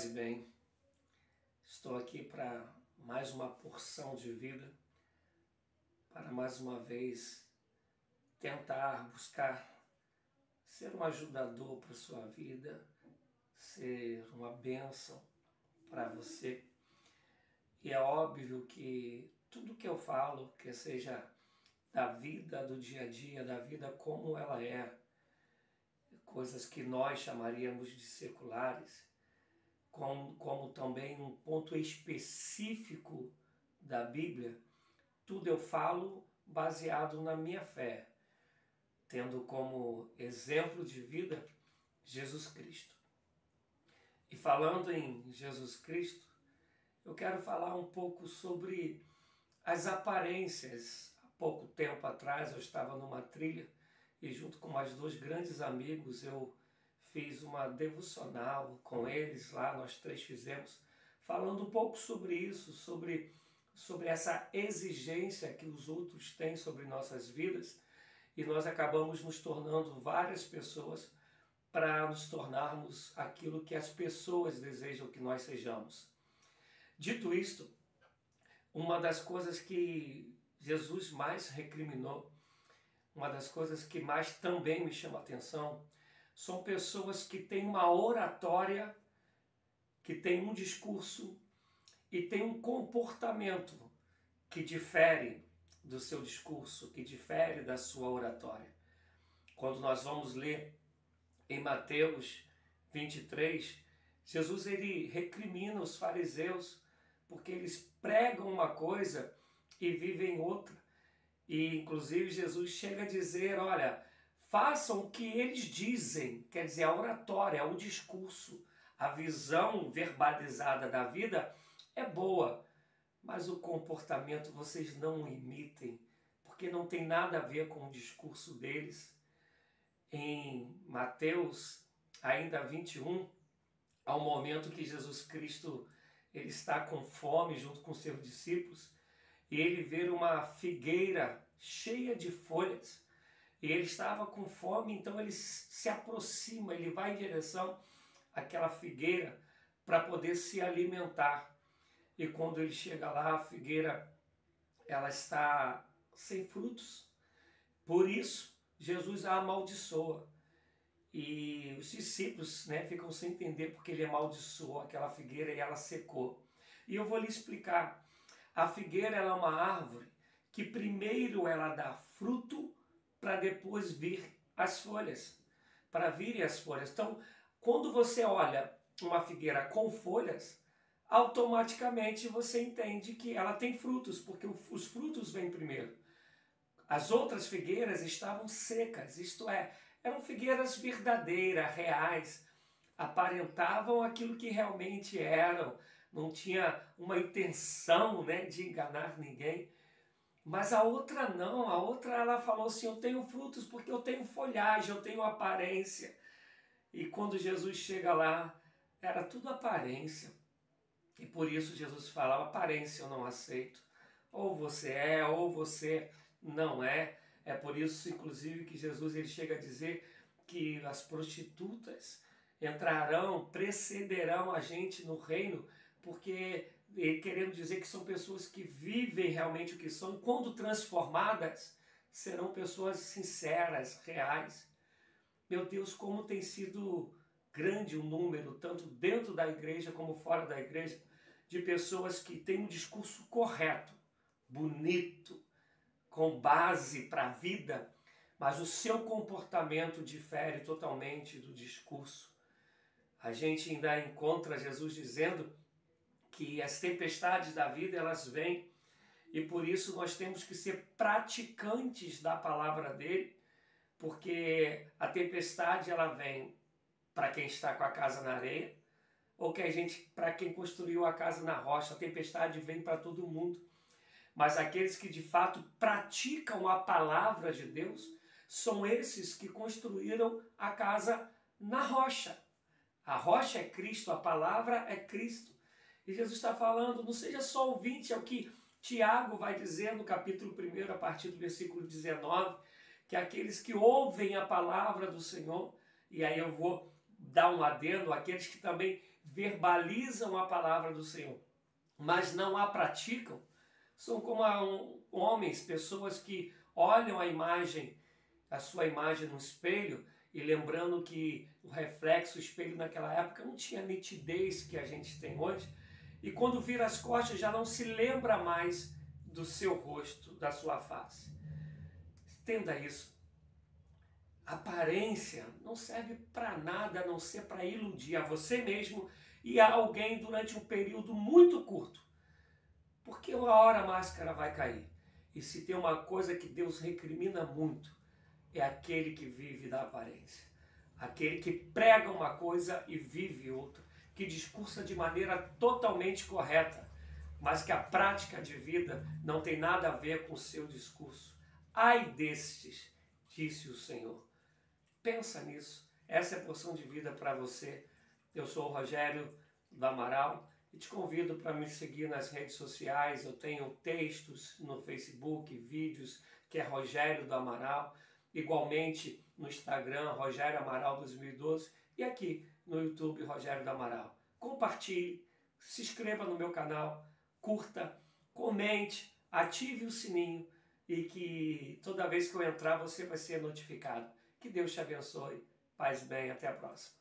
Paz e bem. Estou aqui para mais uma porção de vida, para mais uma vez tentar buscar ser um ajudador para sua vida, ser uma bênção para você. E é óbvio que tudo que eu falo, que seja da vida do dia a dia, da vida como ela é, coisas que nós chamaríamos de seculares, como, como também um ponto específico da Bíblia, tudo eu falo baseado na minha fé, tendo como exemplo de vida Jesus Cristo. E falando em Jesus Cristo, eu quero falar um pouco sobre as aparências. Há pouco tempo atrás eu estava numa trilha e junto com mais dois grandes amigos eu fiz uma devocional com eles lá, nós três fizemos, falando um pouco sobre isso, sobre, sobre essa exigência que os outros têm sobre nossas vidas e nós acabamos nos tornando várias pessoas para nos tornarmos aquilo que as pessoas desejam que nós sejamos. Dito isto, uma das coisas que Jesus mais recriminou, uma das coisas que mais também me chama a atenção, são pessoas que têm uma oratória, que têm um discurso e têm um comportamento que difere do seu discurso, que difere da sua oratória. Quando nós vamos ler em Mateus 23, Jesus ele recrimina os fariseus porque eles pregam uma coisa e vivem outra. E inclusive Jesus chega a dizer, olha, façam o que eles dizem, quer dizer, a oratória, o discurso, a visão verbalizada da vida é boa, mas o comportamento vocês não imitem, porque não tem nada a ver com o discurso deles. Em Mateus, ainda 21, ao momento que Jesus Cristo ele está com fome junto com seus discípulos e ele vê uma figueira cheia de folhas e ele estava com fome, então ele se aproxima, ele vai em direção àquela figueira para poder se alimentar. E quando ele chega lá, a figueira ela está sem frutos. Por isso, Jesus a amaldiçoa. E os discípulos né, ficam sem entender porque ele amaldiçoou aquela figueira e ela secou. E eu vou lhe explicar. A figueira é uma árvore que primeiro ela dá fruto para depois vir as folhas, para virem as folhas. Então, quando você olha uma figueira com folhas, automaticamente você entende que ela tem frutos, porque os frutos vêm primeiro. As outras figueiras estavam secas, isto é, eram figueiras verdadeiras, reais, aparentavam aquilo que realmente eram, não tinha uma intenção né, de enganar ninguém. Mas a outra não, a outra ela falou assim: Eu tenho frutos porque eu tenho folhagem, eu tenho aparência. E quando Jesus chega lá, era tudo aparência. E por isso Jesus fala: aparência eu não aceito. Ou você é, ou você não é. É por isso, inclusive, que Jesus ele chega a dizer que as prostitutas entrarão, precederão a gente no reino, porque querendo dizer que são pessoas que vivem realmente o que são, quando transformadas, serão pessoas sinceras, reais. Meu Deus, como tem sido grande o número, tanto dentro da igreja como fora da igreja, de pessoas que têm um discurso correto, bonito, com base para a vida, mas o seu comportamento difere totalmente do discurso. A gente ainda encontra Jesus dizendo que as tempestades da vida elas vêm e por isso nós temos que ser praticantes da palavra dele, porque a tempestade ela vem para quem está com a casa na areia, ou que a gente para quem construiu a casa na rocha, a tempestade vem para todo mundo. Mas aqueles que de fato praticam a palavra de Deus são esses que construíram a casa na rocha. A rocha é Cristo, a palavra é Cristo. E Jesus está falando, não seja só ouvinte, é o que Tiago vai dizer no capítulo 1, a partir do versículo 19, que aqueles que ouvem a palavra do Senhor, e aí eu vou dar um adendo, aqueles que também verbalizam a palavra do Senhor, mas não a praticam, são como homens, pessoas que olham a imagem, a sua imagem no espelho e lembrando que o reflexo, o espelho naquela época não tinha nitidez que a gente tem hoje, e quando vira as costas já não se lembra mais do seu rosto, da sua face. Entenda isso. Aparência não serve para nada a não ser para iludir a você mesmo e a alguém durante um período muito curto. Porque uma hora a máscara vai cair. E se tem uma coisa que Deus recrimina muito, é aquele que vive da aparência. Aquele que prega uma coisa e vive outra. Que discursa de maneira totalmente correta, mas que a prática de vida não tem nada a ver com o seu discurso. Ai destes, disse o Senhor. Pensa nisso. Essa é a porção de vida para você. Eu sou o Rogério do Amaral e te convido para me seguir nas redes sociais. Eu tenho textos no Facebook, vídeos, que é Rogério do Amaral. Igualmente no Instagram, Rogério Amaral 2012. E aqui no YouTube, Rogério do Amaral. Compartilhe, se inscreva no meu canal, curta, comente, ative o sininho e que toda vez que eu entrar você vai ser notificado. Que Deus te abençoe. Paz bem, até a próxima.